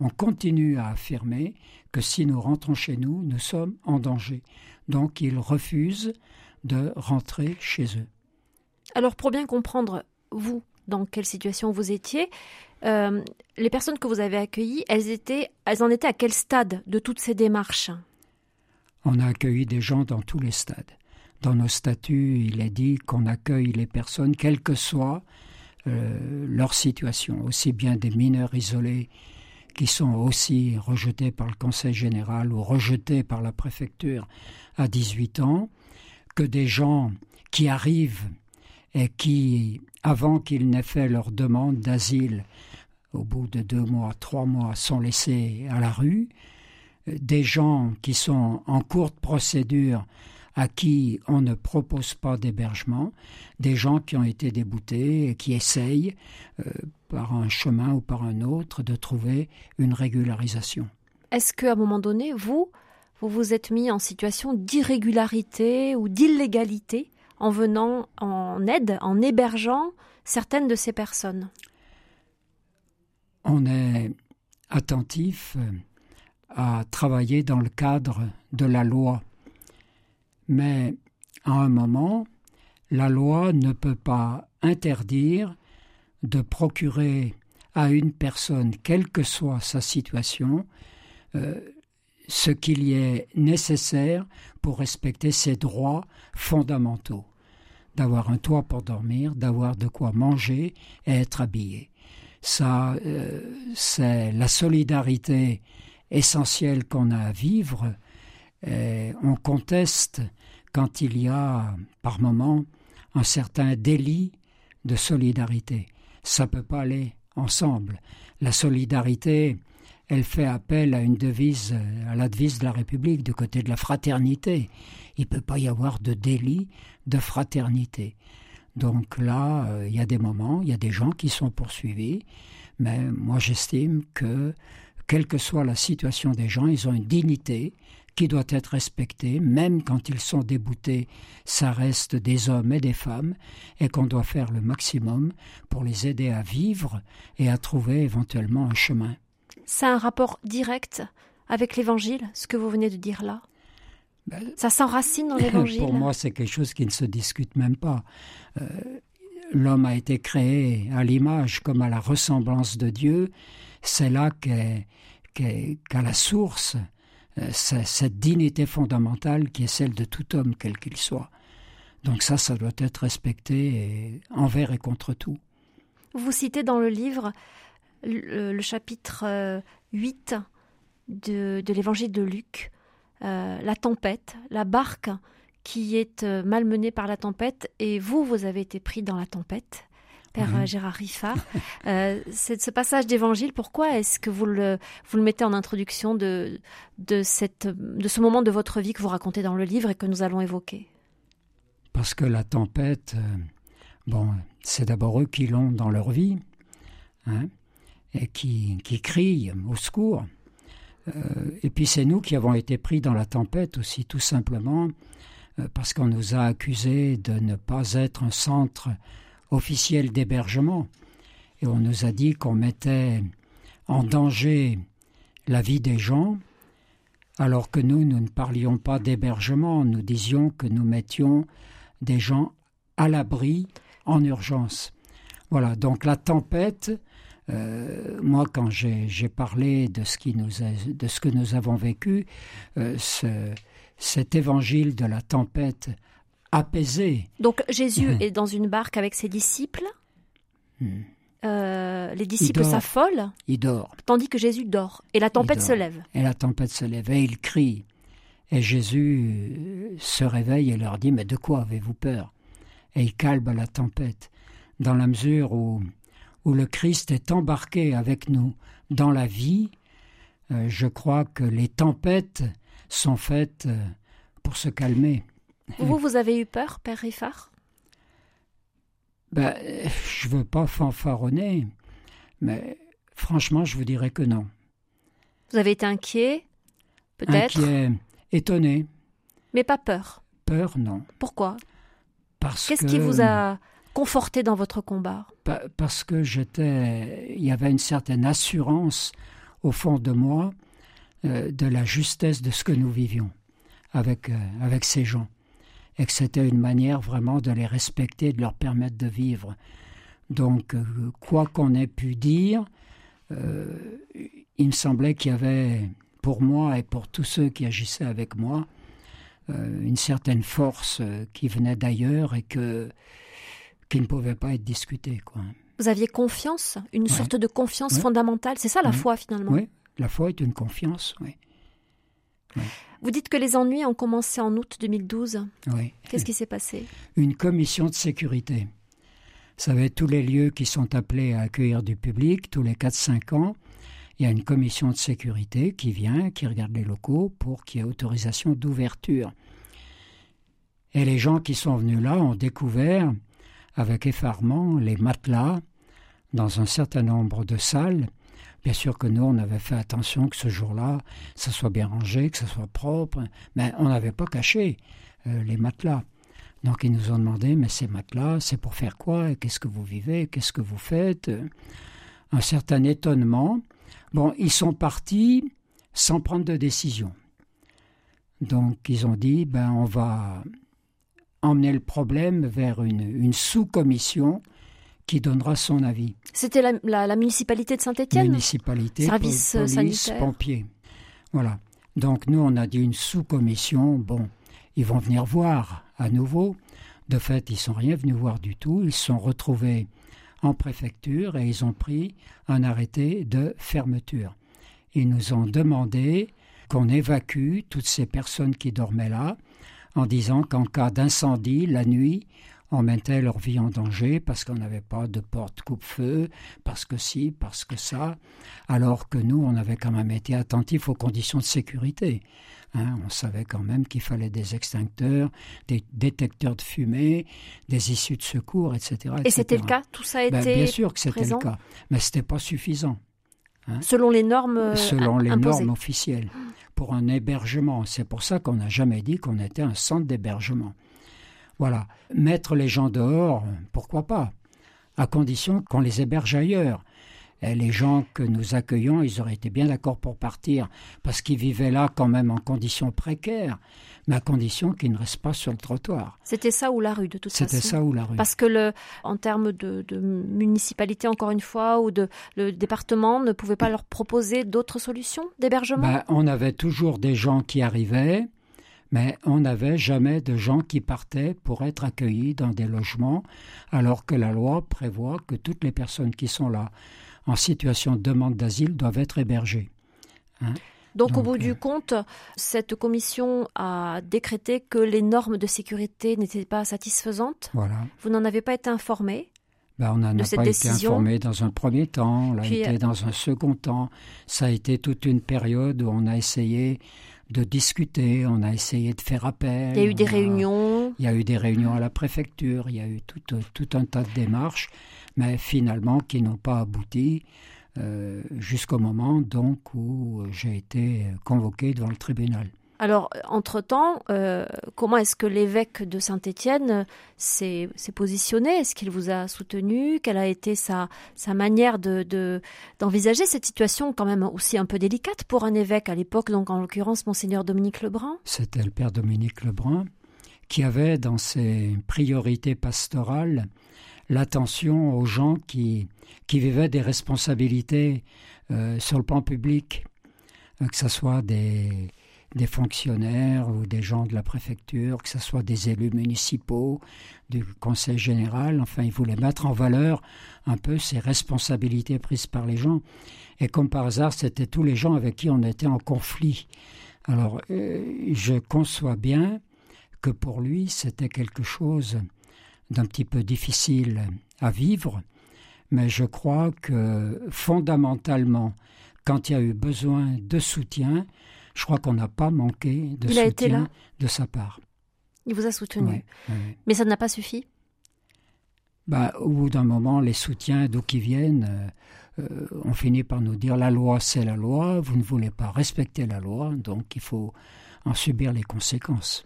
C: on continue à affirmer que si nous rentrons chez nous, nous sommes en danger. Donc ils refusent de rentrer chez eux.
B: Alors pour bien comprendre, vous, dans quelle situation vous étiez. Euh, les personnes que vous avez accueillies, elles, étaient, elles en étaient à quel stade de toutes ces démarches?
C: On a accueilli des gens dans tous les stades. Dans nos statuts, il est dit qu'on accueille les personnes, quelle que soit euh, leur situation, aussi bien des mineurs isolés qui sont aussi rejetés par le Conseil général ou rejetés par la préfecture à 18 ans, que des gens qui arrivent et qui, avant qu'ils n'aient fait leur demande d'asile, au bout de deux mois, trois mois, sont laissés à la rue, des gens qui sont en courte procédure à qui on ne propose pas d'hébergement, des gens qui ont été déboutés et qui essayent, euh, par un chemin ou par un autre, de trouver une régularisation.
B: Est-ce qu'à un moment donné, vous, vous vous êtes mis en situation d'irrégularité ou d'illégalité? En venant en aide, en hébergeant certaines de ces personnes
C: On est attentif à travailler dans le cadre de la loi. Mais à un moment, la loi ne peut pas interdire de procurer à une personne, quelle que soit sa situation, euh, ce qu'il y est nécessaire pour respecter ses droits fondamentaux d'avoir un toit pour dormir, d'avoir de quoi manger et être habillé. Ça, euh, c'est la solidarité essentielle qu'on a à vivre. Et on conteste quand il y a, par moment, un certain délit de solidarité. Ça peut pas aller ensemble. La solidarité, elle fait appel à une devise, à la devise de la République, du côté de la fraternité. Il ne peut pas y avoir de délit de fraternité. Donc là, euh, il y a des moments, il y a des gens qui sont poursuivis, mais moi j'estime que, quelle que soit la situation des gens, ils ont une dignité qui doit être respectée, même quand ils sont déboutés, ça reste des hommes et des femmes, et qu'on doit faire le maximum pour les aider à vivre et à trouver éventuellement un chemin.
B: C'est un rapport direct avec l'Évangile, ce que vous venez de dire là? Ben, Ça s'enracine dans l'Évangile?
C: Pour moi, c'est quelque chose qui ne se discute même pas. Euh, l'homme a été créé à l'image comme à la ressemblance de Dieu, c'est là qu'à la source euh, cette dignité fondamentale qui est celle de tout homme, quel qu'il soit. Donc ça, ça doit être respecté envers et contre tout.
B: Vous citez dans le livre le, chapitre 8 euh, de, l'évangile de Luc, euh, la tempête, la barque qui est malmenée par la tempête, et vous, vous avez été pris dans la tempête. Père mhm. Gérard Riffard. [laughs] ce passage d'évangile, pourquoi est-ce que vous le, vous le mettez en introduction de, de, cette, de ce moment de votre vie que vous racontez dans le livre et que nous allons évoquer?
C: Parce que la tempête, euh, bon, c'est d'abord eux qui l'ont dans leur vie, hein, qui, qui crient au secours. Euh, et puis c'est nous qui avons été pris dans la tempête aussi, tout simplement, euh, parce qu'on nous a accusés de ne pas être un centre officiel d'hébergement. Et on nous a dit qu'on mettait en danger la vie des gens, alors que nous, nous ne parlions pas d'hébergement, nous disions que nous mettions des gens à l'abri en urgence. Voilà, donc la tempête, euh, moi quand j'ai parlé de ce, qui nous de ce que nous avons vécu, euh, cet évangile de la tempête apaisé.
B: Donc Jésus est dans une barque avec ses disciples. Hmm. Euh, les disciples s'affolent.
C: Il dort.
B: Tandis que Jésus dort. Et la tempête se lève.
C: Et la tempête se lève. Et il crie. Et Jésus se réveille et leur dit Mais de quoi avez-vous peur? Et il calme la tempête, dans la mesure où, où le Christ est embarqué avec nous dans la vie. Euh, je crois que les tempêtes sont faites euh, pour se calmer.
B: Vous, vous avez eu peur, Père Riffard?
C: Ben, Je ne veux pas fanfaronner, mais franchement, je vous dirais que non.
B: Vous avez été inquiet, peut-être?
C: Inquiet, Étonné.
B: Mais pas peur?
C: Peur, non.
B: Pourquoi?
C: Parce
B: Qu'est-ce qui vous a conforté dans votre combat
C: Parce que j'étais. Il y avait une certaine assurance au fond de moi euh, de la justesse de ce que nous vivions avec, euh, avec ces gens. Et que c'était une manière vraiment de les respecter, de leur permettre de vivre. Donc, euh, quoi qu'on ait pu dire, il me semblait qu'il y avait pour moi et pour tous ceux qui agissaient avec moi, une certaine force qui venait d'ailleurs et que, qui ne pouvait pas être discutée. Quoi.
B: Vous aviez confiance, une sorte de confiance fondamentale. C'est ça la foi finalement
C: Oui, la foi est une confiance, oui.
B: Vous dites que les ennuis ont commencé en août 2012.
C: Oui.
B: Qu'est-ce qui s'est passé?
C: Une commission de sécurité. Vous savez, tous les lieux qui sont appelés à accueillir du public, tous les 4-5 ans, il y a une commission de sécurité qui vient, qui regarde les locaux pour qu'il y ait autorisation d'ouverture. Et les gens qui sont venus là ont découvert, avec effarement, les matelas dans un certain nombre de salles. Bien sûr que nous, on avait fait attention que ce jour-là, ça soit bien rangé, que ce soit propre, mais on n'avait pas caché euh, les matelas. Donc ils nous ont demandé, mais ces matelas, c'est pour faire quoi? Qu'est-ce que vous vivez? Qu'est-ce que vous faites Un certain étonnement. Bon, ils sont partis sans prendre de décision. Donc ils ont dit, ben on va emmener le problème vers une, sous-commission qui donnera son avis.
B: C'était la, municipalité de Saint-Étienne
C: Municipalité, service police, sanitaire. pompiers. Voilà. Donc nous, on a dit une sous-commission. Bon, ils vont venir voir à nouveau. De fait, ils sont rien venus voir du tout. Ils se sont retrouvés en préfecture et ils ont pris un arrêté de fermeture. Ils nous ont demandé qu'on évacue toutes ces personnes qui dormaient là en disant qu'en cas d'incendie la nuit, on mettait leur vie en danger parce qu'on n'avait pas de porte coupe-feu, parce que si, parce que ça, alors que nous, on avait quand même été attentifs aux conditions de sécurité. Hein, on savait quand même qu'il fallait des extincteurs, des détecteurs de fumée, des issues de secours, etc.
B: Et c'était le cas? Tout ça a
C: ben,
B: été
C: Bien sûr que c'était le cas, mais ce n'était pas suffisant.
B: Hein? Selon les normes euh,
C: Selon les normes officielles. Pour un hébergement. C'est pour ça qu'on n'a jamais dit qu'on était un centre d'hébergement. Voilà. Mettre les gens dehors, pourquoi pas? À condition qu'on les héberge ailleurs. Et les gens que nous accueillons, ils auraient été bien d'accord pour partir, parce qu'ils vivaient là quand même en conditions précaires, mais à condition qu'ils ne restent pas sur le trottoir.
B: C'était ça ou la rue, de toute façon
C: C'était ça ou la rue.
B: Parce que, le, en termes de, de municipalité, encore une fois, ou de le département ne pouvait pas leur proposer d'autres solutions d'hébergement
C: ben, On avait toujours des gens qui arrivaient, mais on n'avait jamais de gens qui partaient pour être accueillis dans des logements, alors que la loi prévoit que toutes les personnes qui sont là en situation de demande d'asile doivent être hébergées.
B: Hein. donc, au bout du euh, compte, cette commission a décrété que les normes de sécurité n'étaient pas satisfaisantes.
C: Voilà.
B: Vous n'en avez pas été informé
C: ben, on n'en a pas été informé dans un premier temps, on l'a été euh, dans un second temps. Ça a été toute une période où on a essayé de discuter, on a essayé de faire appel.
B: Il y a eu des réunions.
C: Il y a eu des réunions à la préfecture, il y a eu tout, tout un tas de démarches, mais finalement qui n'ont pas abouti euh, jusqu'au moment donc où j'ai été convoqué devant le tribunal.
B: Alors, entre-temps, euh, comment est-ce que l'évêque de Saint-Étienne s'est, positionné? Est-ce qu'il vous a soutenu? Quelle a été sa, sa manière de, d'envisager cette situation quand même aussi un peu délicate pour un évêque à l'époque, donc en l'occurrence Monseigneur Dominique Lebrun?
C: C'était le père Dominique Lebrun qui avait dans ses priorités pastorales l'attention aux gens qui, qui vivaient des responsabilités euh, sur le plan public, euh, que ce soit des des fonctionnaires ou des gens de la préfecture, que ce soit des élus municipaux, du conseil général. Enfin, il voulait mettre en valeur un peu ces responsabilités prises par les gens. Et comme par hasard, c'était tous les gens avec qui on était en conflit. Alors, euh, je conçois bien que pour lui, c'était quelque chose d'un petit peu difficile à vivre, mais je crois que fondamentalement, quand il y a eu besoin de soutien, je crois qu'on n'a pas manqué de soutien de sa part.
B: Il vous a soutenu. Mais ça n'a pas suffi?
C: Bah, Au bout d'un moment, les soutiens, d'où qu'ils viennent, euh, euh, on finit par nous dire la loi, c'est la loi, vous ne voulez pas respecter la loi, donc il faut en subir les conséquences.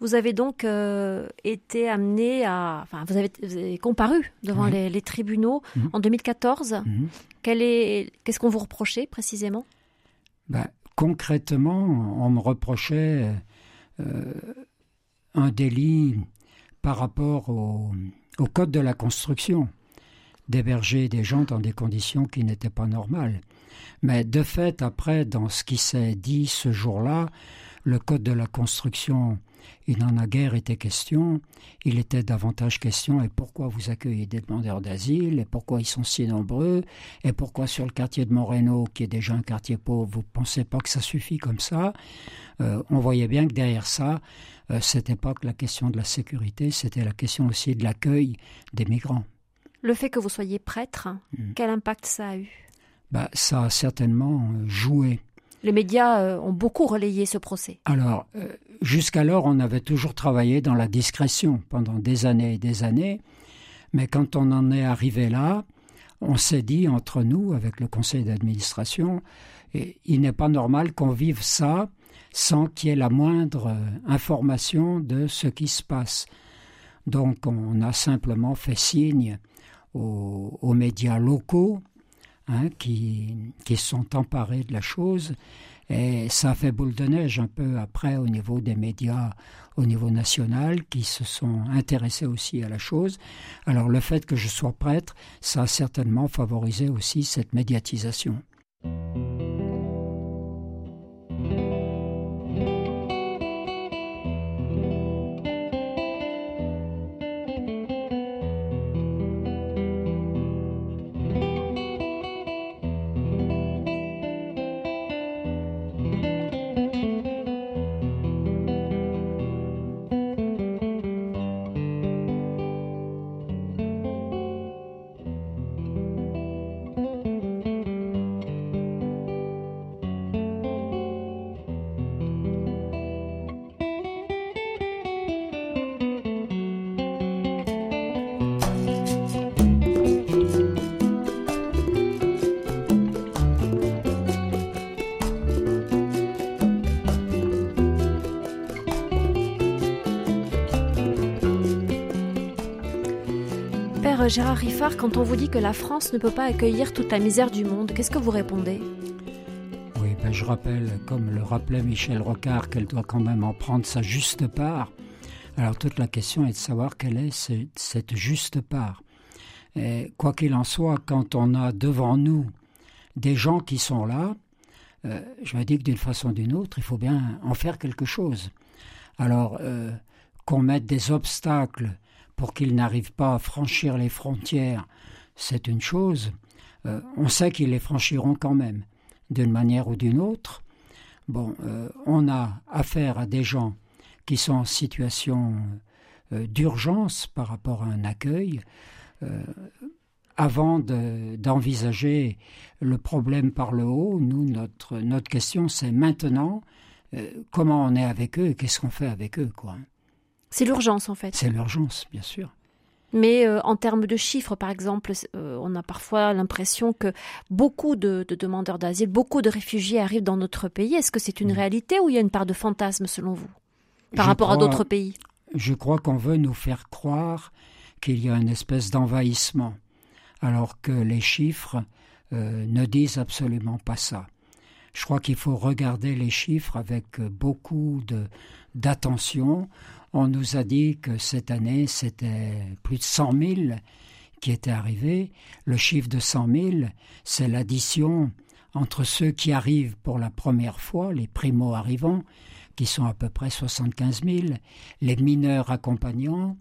B: Vous avez donc euh, été amené à. Enfin, vous avez, comparu devant les, tribunaux mhm. en 2014. Mhm. Qu'est-ce qu'on vous reprochait précisément?
C: Bah, concrètement, on me reprochait euh, un délit par rapport au, code de la construction, d'héberger des gens dans des conditions qui n'étaient pas normales. Mais de fait, après, dans ce qui s'est dit ce jour-là, le code de la construction il n'en a guère été question. Il était davantage question et pourquoi vous accueillez des demandeurs d'asile et pourquoi ils sont si nombreux et pourquoi sur le quartier de Moreno, qui est déjà un quartier pauvre, vous ne pensez pas que ça suffit comme ça? Euh, on voyait bien que derrière ça, euh, c'était pas que la question de la sécurité, c'était la question aussi de l'accueil des migrants.
B: Le fait que vous soyez prêtre, mm. quel impact ça a eu?
C: Bah, Ça a certainement joué.
B: Les médias euh, ont beaucoup relayé ce procès.
C: Alors, euh, jusqu'alors, on avait toujours travaillé dans la discrétion pendant des années et des années. Mais quand on en est arrivé là, on s'est dit entre nous, avec le conseil d'administration, il n'est pas normal qu'on vive ça sans qu'il y ait la moindre euh, information de ce qui se passe. Donc on a simplement fait signe aux médias locaux Hein, qui, qui sont emparés de la chose. Et ça a fait boule de neige un peu après au niveau des médias, au niveau national, qui se sont intéressés aussi à la chose. Alors le fait que je sois prêtre, ça a certainement favorisé aussi cette médiatisation.
B: Alors Gérard Riffard, quand on vous dit que la France ne peut pas accueillir toute la misère du monde, qu'est-ce que vous répondez?
C: Oui, ben je rappelle, comme le rappelait Michel Rocard, qu'elle doit quand même en prendre sa juste part. Alors toute la question est de savoir quelle est cette juste part. Et quoi qu'il en soit, quand on a devant nous des gens qui sont là, euh, je me dis que d'une façon ou d'une autre, il faut bien en faire quelque chose. Alors, euh, qu'on mette des obstacles pour qu'ils n'arrivent pas à franchir les frontières, c'est une chose. Euh, on sait qu'ils les franchiront quand même, d'une manière ou d'une autre. Bon, on a affaire à des gens qui sont en situation d'urgence par rapport à un accueil avant d'envisager le problème par le haut, nous, notre, question, c'est maintenant euh, comment on est avec eux et qu'est-ce qu'on fait avec eux. quoi.
B: C'est l'urgence, en fait.
C: C'est l'urgence, bien sûr.
B: Mais euh, en termes de chiffres, par exemple, euh, on a parfois l'impression que beaucoup de, demandeurs d'asile, beaucoup de réfugiés arrivent dans notre pays. Est-ce que c'est une mm. réalité ou il y a une part de fantasme, selon vous, par rapport à d'autres pays?
C: Je crois qu'on veut nous faire croire qu'il y a une espèce d'envahissement alors que les chiffres euh, ne disent absolument pas ça. Je crois qu'il faut regarder les chiffres avec beaucoup d'attention. On nous a dit que cette année, c'était plus de 100 000 qui étaient arrivés. Le chiffre de 100 000, c'est l'addition entre ceux qui arrivent pour la première fois, les primo-arrivants, qui sont à peu près 75 000, les mineurs accompagnants,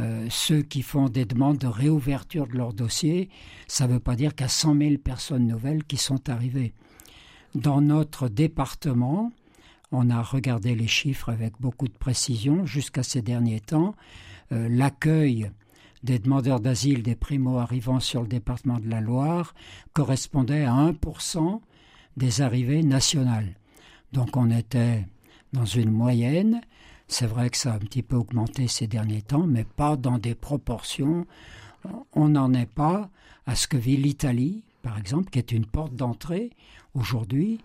C: euh, ceux qui font des demandes de réouverture de leur dossier, ça ne veut pas dire a 100 000 personnes nouvelles qui sont arrivées. Dans notre département, on a regardé les chiffres avec beaucoup de précision jusqu'à ces derniers temps. Euh, l'accueil des demandeurs d'asile, des primo-arrivants sur le département de la Loire, correspondait à 1% des arrivées nationales. Donc on était dans une moyenne c'est vrai que ça a un petit peu augmenté ces derniers temps, mais pas dans des proportions. On n'en est pas à ce que vit l'Italie, par exemple, qui est une porte d'entrée aujourd'hui,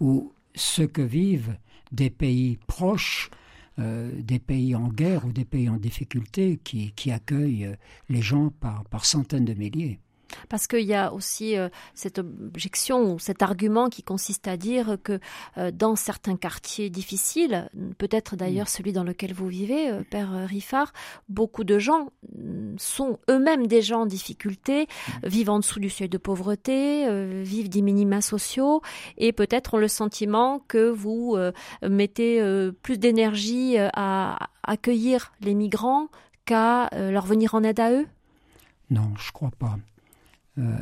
C: ou ce que vivent des pays proches, euh, des pays en guerre ou des pays en difficulté qui, accueillent les gens par centaines de milliers.
B: Parce qu'il y a aussi euh, cette objection ou cet argument qui consiste à dire que euh, dans certains quartiers difficiles, peut-être d'ailleurs mm. celui dans lequel vous vivez, euh, Père Riffard, beaucoup de gens mm, sont eux-mêmes des gens en difficulté, mm. vivent en dessous du seuil de pauvreté, vivent des minima sociaux et peut-être ont le sentiment que vous mettez plus d'énergie à accueillir les migrants qu'à leur venir en aide à eux?
C: Non, je crois pas. Euh,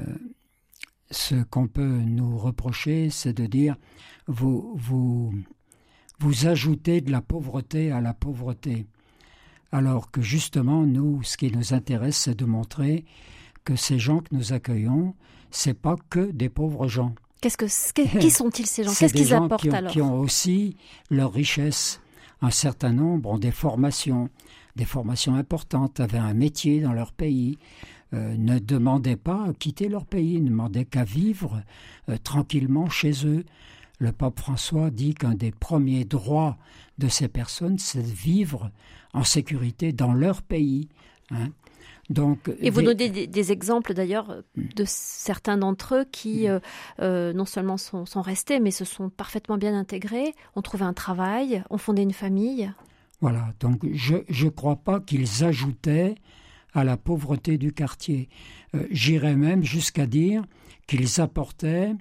C: ce qu'on peut nous reprocher, c'est de dire vous, vous, vous ajoutez de la pauvreté à la pauvreté. Alors que justement, nous, ce qui nous intéresse, c'est de montrer que ces gens que nous accueillons, c'est pas que des pauvres gens.
B: Qu'est-ce que, qui sont-ils ces gens? Qu'est-ce qu'ils apportent
C: qui ont,
B: alors?
C: Qui ont aussi leur richesse. Un certain nombre ont des formations, des formations importantes, avaient un métier dans leur pays, euh, ne demandaient pas à quitter leur pays, ne demandaient qu'à vivre euh, tranquillement chez eux. Le pape François dit qu'un des premiers droits de ces personnes, c'est de vivre en sécurité dans leur pays. Hein.
B: Donc, et vous donnez des, exemples d'ailleurs de certains d'entre eux qui mm. euh, non seulement sont, sont, restés, mais se sont parfaitement bien intégrés, ont trouvé un travail, ont fondé une famille.
C: Voilà, donc je ne crois pas qu'ils ajoutaient à la pauvreté du quartier. Euh, j'irais même jusqu'à dire qu'ils apportaient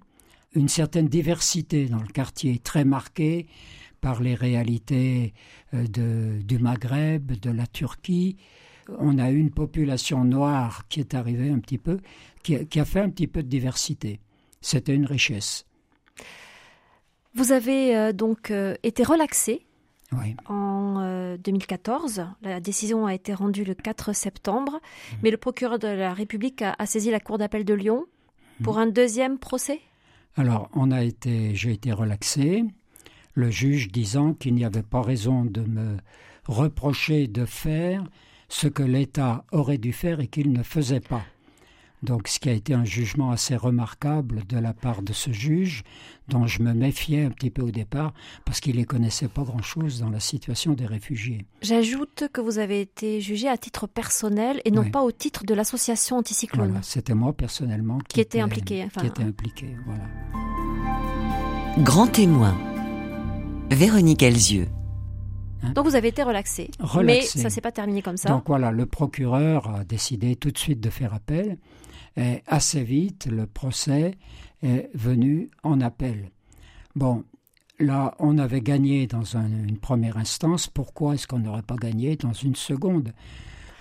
C: une certaine diversité dans le quartier, très marquée par les réalités euh, du Maghreb, de la Turquie. On a une population noire qui est arrivée un petit peu, qui, qui a fait un petit peu de diversité. C'était une richesse.
B: Vous avez euh, donc été relaxé en 2014. Euh, la décision a été rendue le 4 septembre, mmh. mais le procureur de la République a, saisi la Cour d'appel de Lyon pour mmh. un deuxième procès.
C: Alors, on a été, j'ai été relaxé, le juge disant qu'il n'y avait pas raison de me reprocher de faire ce que l'État aurait dû faire et qu'il ne faisait pas. Donc, ce qui a été un jugement assez remarquable de la part de ce juge, dont je me méfiais un petit peu au départ, parce qu'il ne connaissait pas grand-chose dans la situation des réfugiés.
B: J'ajoute que vous avez été jugé à titre personnel et non pas au titre de l'association anticyclone.
C: Voilà, c'était moi personnellement
B: qui, était, impliqué.
C: Qui était impliqué, voilà.
A: Grand témoin. Véronique Elzieux.
B: Hein? Donc vous avez été relaxé, mais ça s'est pas terminé comme ça.
C: Donc voilà, le procureur a décidé tout de suite de faire appel. Et assez vite, le procès est venu en appel. Bon, là, on avait gagné dans une première instance. Pourquoi est-ce qu'on n'aurait pas gagné dans une seconde?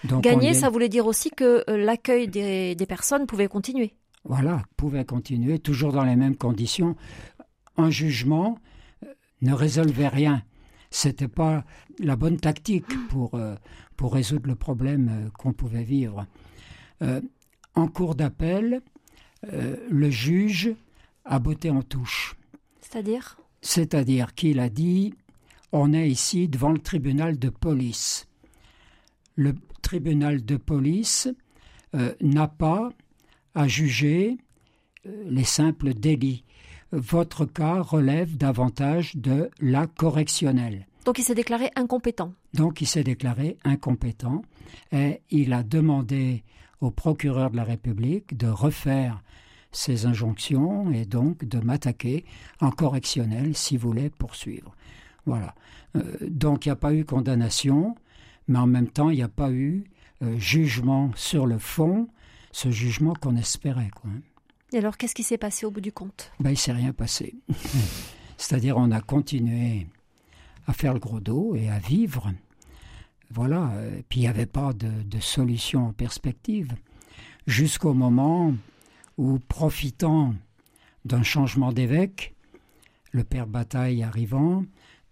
B: Donc Gagner, ça voulait dire aussi que euh, l'accueil des, des personnes pouvait continuer.
C: Voilà, pouvait continuer, toujours dans les mêmes conditions. Un jugement euh, ne résolvait rien c'était pas la bonne tactique pour, euh, pour résoudre le problème euh, qu'on pouvait vivre. Euh, en cours d'appel, le juge a botté en touche.
B: C'est-à-dire?
C: C'est-à-dire qu'il a dit on est ici devant le tribunal de police. Le tribunal de police n'a pas à juger les simples délits votre cas relève davantage de la correctionnelle.
B: Donc il s'est déclaré incompétent.
C: Donc il s'est déclaré incompétent et il a demandé au procureur de la République de refaire ses injonctions et donc de m'attaquer en correctionnel s'il voulait poursuivre. Voilà. Euh, donc il n'y a pas eu condamnation, mais en même temps il n'y a pas eu euh, jugement sur le fond, ce jugement qu'on espérait. Quoi.
B: Et alors, qu'est-ce qui s'est passé au bout du compte?
C: Ben, Il ne s'est rien passé. [laughs] C'est-à-dire, on a continué à faire le gros dos et à vivre. Voilà. Et puis, il n'y avait pas de, de, solution en perspective. Jusqu'au moment où, profitant d'un changement d'évêque, le père Bataille arrivant,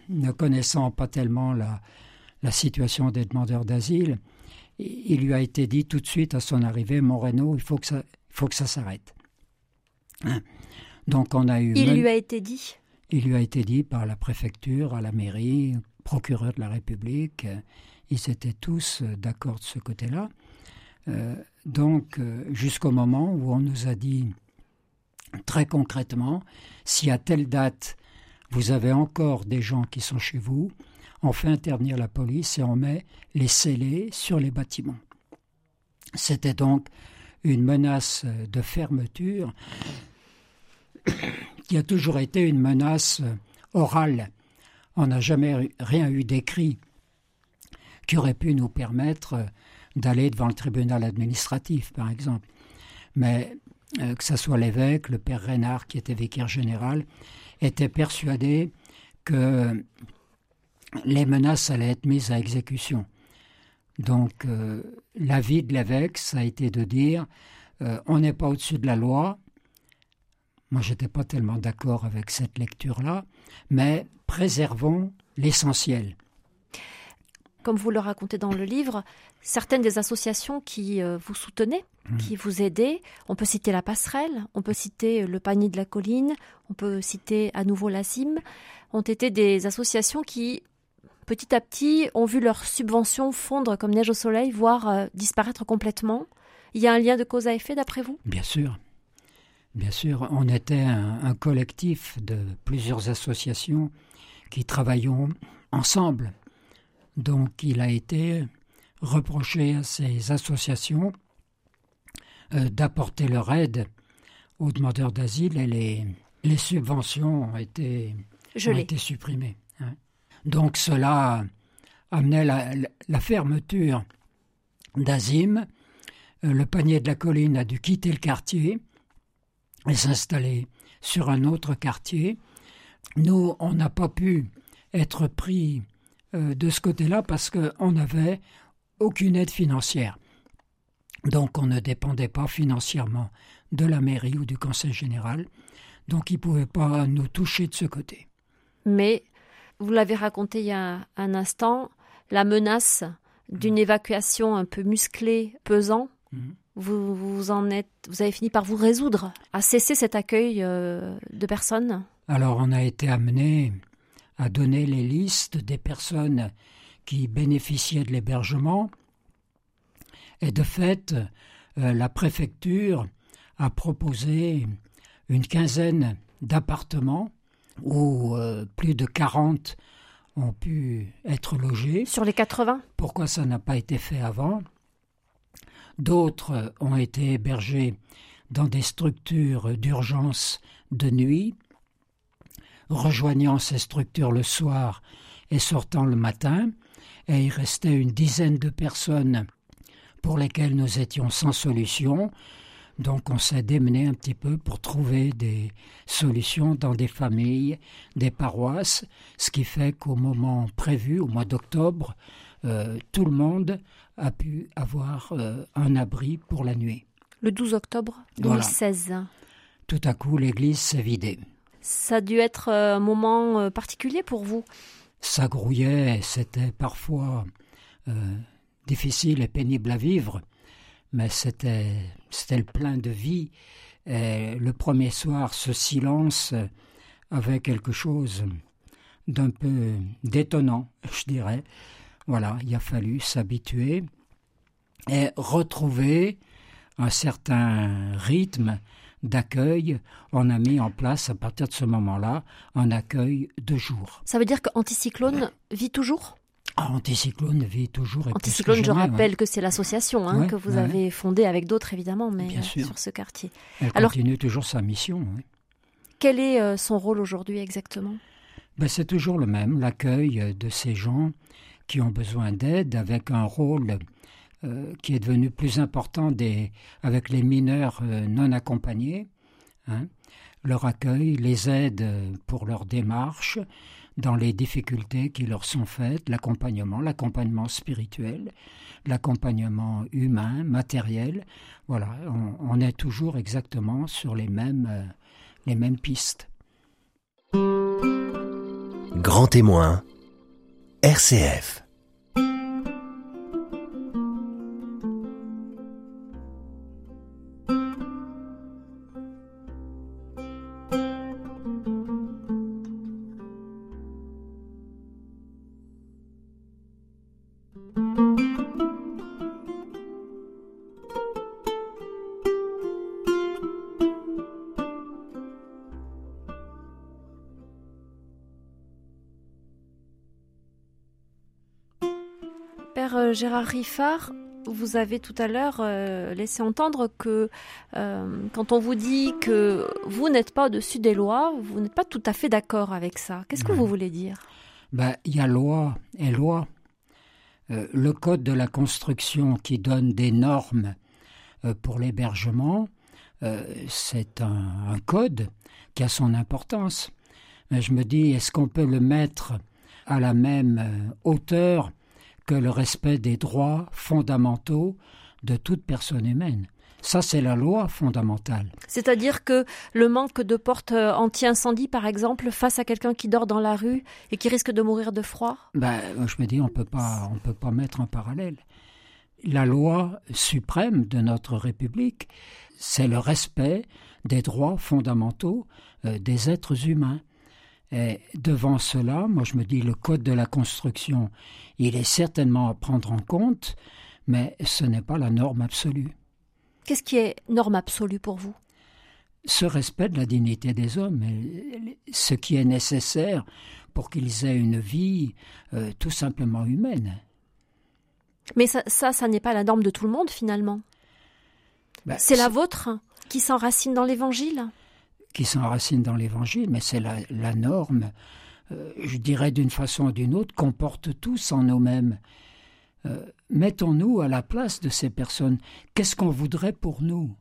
C: ne connaissant pas tellement la, la situation des demandeurs d'asile, il lui a été dit tout de suite à son arrivée, Moreno, il faut que ça, il faut que ça s'arrête. Hein. Donc on a eu.
B: Il lui a été dit?
C: Il lui a été dit par la préfecture, à la mairie, procureur de la République. Euh, ils étaient tous euh, d'accord de ce côté-là. Euh, donc jusqu'au moment où on nous a dit très concrètement, si à telle date vous avez encore des gens qui sont chez vous, on fait intervenir la police et on met les scellés sur les bâtiments. C'était donc une menace de fermeture [coughs] qui a toujours été une menace orale. On n'a jamais rien eu d'écrit qui aurait pu nous permettre d'aller devant le tribunal administratif, par exemple. Mais euh, que ce soit l'évêque, le père Reynard, qui était vicaire général, était persuadé que les menaces allaient être mises à exécution. Donc, euh, l'avis de l'évêque, ça a été de dire euh, on n'est pas au-dessus de la loi, moi, je n'étais pas tellement d'accord avec cette lecture-là, mais préservons l'essentiel.
B: Comme vous le racontez dans le livre, certaines des associations qui euh, vous soutenaient, mmh. qui vous aidaient, on peut citer la passerelle, on peut citer le panier de la colline, on peut citer à nouveau la CIM, ont été des associations qui, petit à petit, ont vu leurs subventions fondre comme neige au soleil, voire euh, disparaître complètement. Il y a un lien de cause à effet d'après vous?
C: Bien sûr. Bien sûr, on était un, collectif de plusieurs associations qui travaillons ensemble. Donc il a été reproché à ces associations euh, d'apporter leur aide aux demandeurs d'asile et les, les subventions ont été, ont été supprimées. Hein. Donc cela amenait la, la fermeture d'Azim. Euh, le panier de la colline a dû quitter le quartier et s'installer sur un autre quartier. Nous, on n'a pas pu être pris euh, de ce côté-là parce qu'on n'avait aucune aide financière. Donc on ne dépendait pas financièrement de la mairie ou du conseil général. Donc ils ne pouvaient pas nous toucher de ce côté.
B: Mais, vous l'avez raconté il y a un instant, la menace d'une évacuation un peu musclée, pesant, mhm vous, vous en êtes, vous avez fini par vous résoudre à cesser cet accueil euh, de personnes?
C: Alors on a été amené à donner les listes des personnes qui bénéficiaient de l'hébergement. Et de fait, la préfecture a proposé une quinzaine d'appartements où plus de 40 ont pu être logés.
B: Sur les 80
C: Pourquoi ça n'a pas été fait avant? D'autres ont été hébergés dans des structures d'urgence de nuit, rejoignant ces structures le soir et sortant le matin, et il restait une dizaine de personnes pour lesquelles nous étions sans solution. Donc on s'est démené un petit peu pour trouver des solutions dans des familles, des paroisses, ce qui fait qu'au moment prévu, au mois d'octobre, euh, tout le monde a pu avoir euh, un abri pour la nuit.
B: Le 12 octobre 2016.
C: Tout à coup, l'église s'est vidée.
B: Ça a dû être euh, un moment particulier pour vous
C: Ça grouillait, c'était parfois difficile et pénible à vivre, mais c'était c'était le plein de vie. Et le premier soir, ce silence avait quelque chose d'un peu détonnant, je dirais. Voilà, il a fallu s'habituer et retrouver un certain rythme d'accueil. On a mis en place à partir de ce moment-là un accueil de jour.
B: Ça veut dire qu'Anticyclone vit toujours?
C: Ah, Anticyclone vit toujours. Et
B: Anticyclone, je rappelle que c'est l'association hein, que vous avez fondée avec d'autres évidemment, mais euh, sur ce quartier.
C: Elle continue toujours sa mission.
B: Quel est euh, son rôle aujourd'hui exactement?
C: Ben, C'est toujours le même, l'accueil de ces gens qui ont besoin d'aide avec un rôle euh, qui est devenu plus important avec les mineurs non accompagnés. Hein. leur accueil, les aides pour leur démarche, dans les difficultés qui leur sont faites, l'accompagnement, l'accompagnement spirituel, l'accompagnement humain, matériel. Voilà, on, est toujours exactement sur les mêmes, euh, les mêmes pistes.
A: Grand témoin, RCF.
B: Gérard Riffard, vous avez tout à l'heure euh, laissé entendre que euh, quand on vous dit que vous n'êtes pas au-dessus des lois, vous n'êtes pas tout à fait d'accord avec ça. Qu'est-ce que vous voulez dire?
C: Ben, Il y a loi et loi. le code de la construction qui donne des normes pour l'hébergement, c'est un, code qui a son importance. Mais je me dis, est-ce qu'on peut le mettre à la même hauteur que le respect des droits fondamentaux de toute personne humaine. Ça, c'est la loi fondamentale.
B: C'est-à-dire que le manque de portes euh, anti-incendie, par exemple, face à quelqu'un qui dort dans la rue et qui risque de mourir de froid?
C: Ben, Je me dis, on peut pas, on peut pas mettre un parallèle. La loi suprême de notre République, c'est le respect des droits fondamentaux euh, des êtres humains. Et devant cela, moi je me dis le code de la construction, il est certainement à prendre en compte, mais ce n'est pas la norme absolue.
B: Qu'est-ce qui est norme absolue pour vous?
C: Ce respect de la dignité des hommes, ce qui est nécessaire pour qu'ils aient une vie euh, tout simplement humaine.
B: Mais ça, ça, n'est pas la norme de tout le monde finalement. Ben, c'est la vôtre qui s'enracine dans l'Évangile?
C: Qui s'enracine dans l'Évangile, mais c'est la, norme, euh, je dirais d'une façon ou d'une autre, qu'on porte tous en nous-mêmes. Euh, mettons-nous à la place de ces personnes. Qu'est-ce qu'on voudrait pour nous?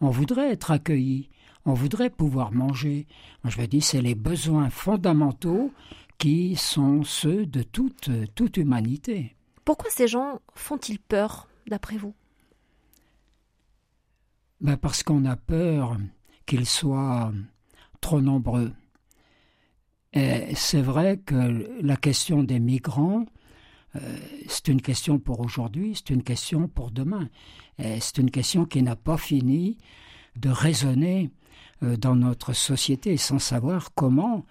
C: On voudrait être accueillis, on voudrait pouvoir manger. je me dis, c'est les besoins fondamentaux qui sont ceux de toute, toute humanité.
B: Pourquoi ces gens font-ils peur, d'après vous?
C: Ben Parce qu'on a peur qu'ils soient trop nombreux. Et c'est vrai que la question des migrants, euh, c'est une question pour aujourd'hui, c'est une question pour demain. Et c'est une question qui n'a pas fini de résonner euh, dans notre société sans savoir comment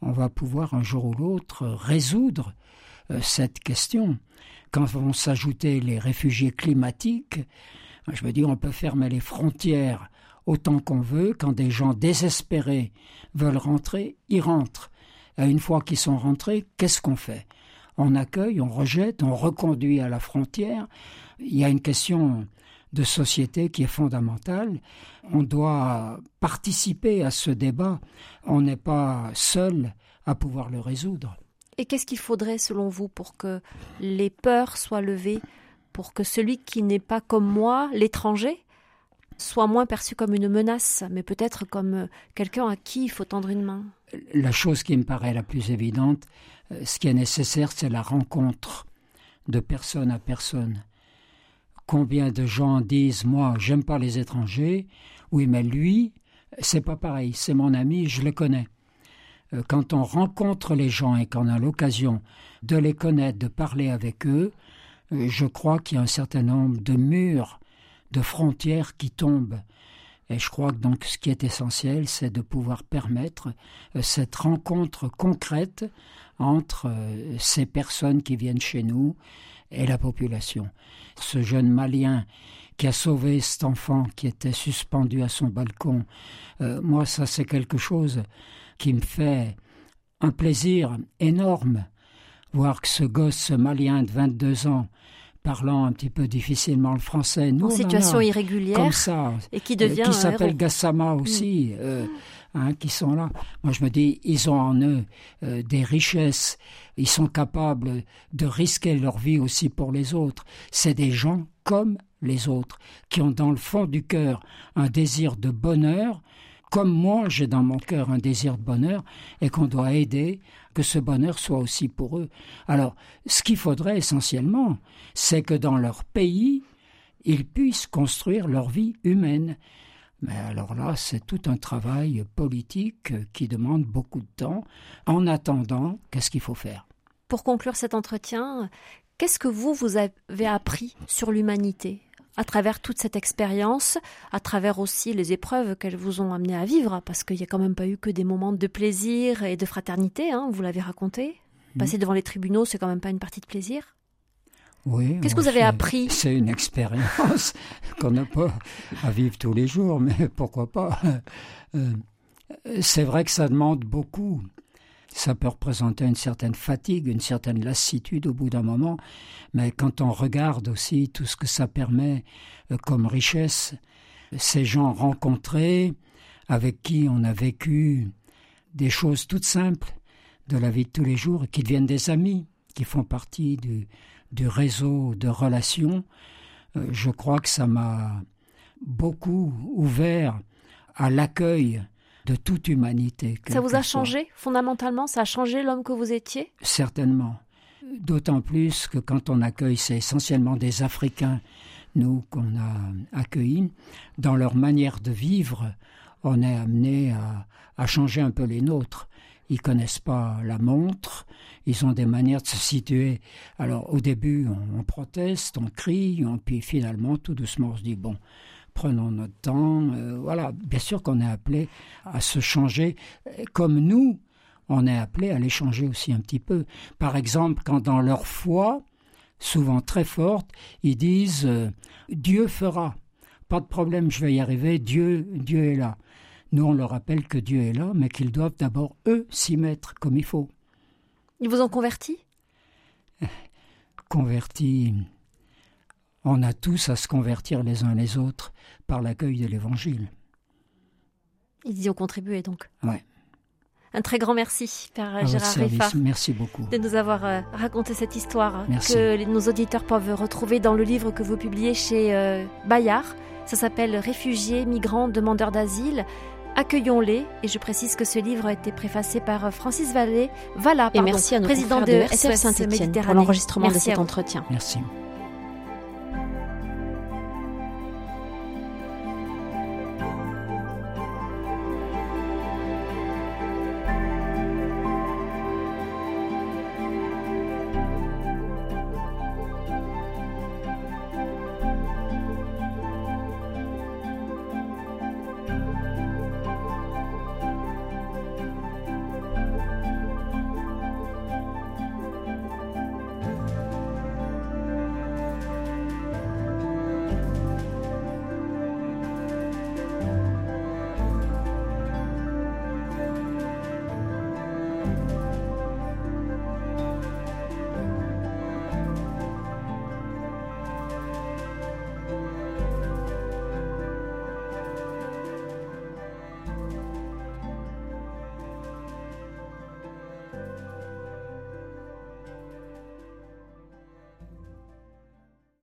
C: on va pouvoir un jour ou l'autre résoudre euh, cette question. Quand vont s'ajouter les réfugiés climatiques, Je me dis, on peut fermer les frontières autant qu'on veut. Quand des gens désespérés veulent rentrer, ils rentrent. Et une fois qu'ils sont rentrés, qu'est-ce qu'on fait? On accueille, on rejette, on reconduit à la frontière. Il y a une question de société qui est fondamentale. On doit participer à ce débat. On n'est pas seul à pouvoir le résoudre.
B: Et qu'est-ce qu'il faudrait, selon vous, pour que les peurs soient levées, pour que celui qui n'est pas comme moi, l'étranger, soit moins perçu comme une menace, mais peut-être comme quelqu'un à qui il faut tendre une main
C: La chose qui me paraît la plus évidente, euh, ce qui est nécessaire, c'est la rencontre de personne à personne. Combien de gens disent Moi, j'aime pas les étrangers. Oui, mais lui, c'est pas pareil. C'est mon ami, je le connais. Euh, quand on rencontre les gens et qu'on a l'occasion de les connaître, de parler avec eux, euh, je crois qu'il y a un certain nombre de murs, de frontières qui tombent. Et je crois que donc ce qui est essentiel, c'est de pouvoir permettre euh, cette rencontre concrète entre ces personnes qui viennent chez nous et la population. Ce jeune Malien qui a sauvé cet enfant qui était suspendu à son balcon, euh, moi ça c'est quelque chose qui me fait un plaisir énorme, voir que ce gosse, ce Malien de 22 ans, parlant un petit peu difficilement le français,
B: nous, en situation irrégulière,
C: comme ça,
B: et qui devient
C: qui s'appelle Gassama aussi. Mm. Euh, Hein, qui sont là. Moi, je me dis, ils ont en eux euh, des richesses. Ils sont capables de risquer leur vie aussi pour les autres. C'est des gens comme les autres, qui ont dans le fond du cœur un désir de bonheur, comme moi j'ai dans mon cœur un désir de bonheur, et qu'on doit aider que ce bonheur soit aussi pour eux. Alors, ce qu'il faudrait essentiellement, c'est que dans leur pays, ils puissent construire leur vie humaine. Mais alors là, c'est tout un travail politique qui demande beaucoup de temps. En attendant, qu'est-ce qu'il faut faire?
B: Pour conclure cet entretien, qu'est-ce que vous, vous avez appris sur l'humanité? À travers toute cette expérience, à travers aussi les épreuves qu'elles vous ont amené à vivre, parce qu'il n'y a quand même pas eu que des moments de plaisir et de fraternité, hein, vous l'avez raconté. Mmh. Passer devant les tribunaux, c'est quand même pas une partie de plaisir.
C: Oui.
B: Qu'est-ce que vous avez appris?
C: C'est une expérience [laughs] qu'on n'a pas à vivre tous les jours, mais pourquoi pas? Euh, C'est vrai que ça demande beaucoup. Ça peut représenter une certaine fatigue, une certaine lassitude au bout d'un moment, mais quand on regarde aussi tout ce que ça permet euh, comme richesse, ces gens rencontrés, avec qui on a vécu des choses toutes simples de la vie de tous les jours, qui deviennent des amis, qui font partie du, du réseau de relations, euh, je crois que ça m'a beaucoup ouvert à l'accueil de toute humanité.
B: Ça vous a changé fondamentalement Ça a changé l'homme que vous étiez?
C: Certainement. D'autant plus que quand on accueille, c'est essentiellement des Africains, nous, qu'on a accueillis, dans leur manière de vivre, on est amené à, à changer un peu les nôtres ils connaissent pas la montre, ils ont des manières de se situer. Alors au début, on, proteste, on crie, on, puis finalement, tout doucement, on se dit bon, prenons notre temps. Euh, voilà, bien sûr qu'on est appelé à se changer, comme nous, on est appelé à les changer aussi un petit peu. Par exemple, quand dans leur foi, souvent très forte, ils disent euh, Dieu fera. Pas de problème, je vais y arriver, Dieu, Dieu est là. Nous, on leur rappelle que Dieu est là, mais qu'ils doivent d'abord, eux, s'y mettre comme il faut.
B: Ils vous ont converti
C: Converti. On a tous à se convertir les uns les autres par l'accueil de l'Évangile.
B: Ils y ont contribué donc
C: Oui.
B: Un très grand merci, Père Gérard Riffa.
C: Merci beaucoup.
B: De nous avoir euh, raconté cette histoire que nos auditeurs peuvent retrouver dans le livre que vous publiez chez euh, Bayard. Ça s'appelle Réfugiés, migrants, demandeurs d'asile. Accueillons-les. Et je précise que ce livre a été préfacé par Francis Vallée,
D: et merci à président de SOS Saint-Etienne pour l'enregistrement de cet entretien.
C: Merci.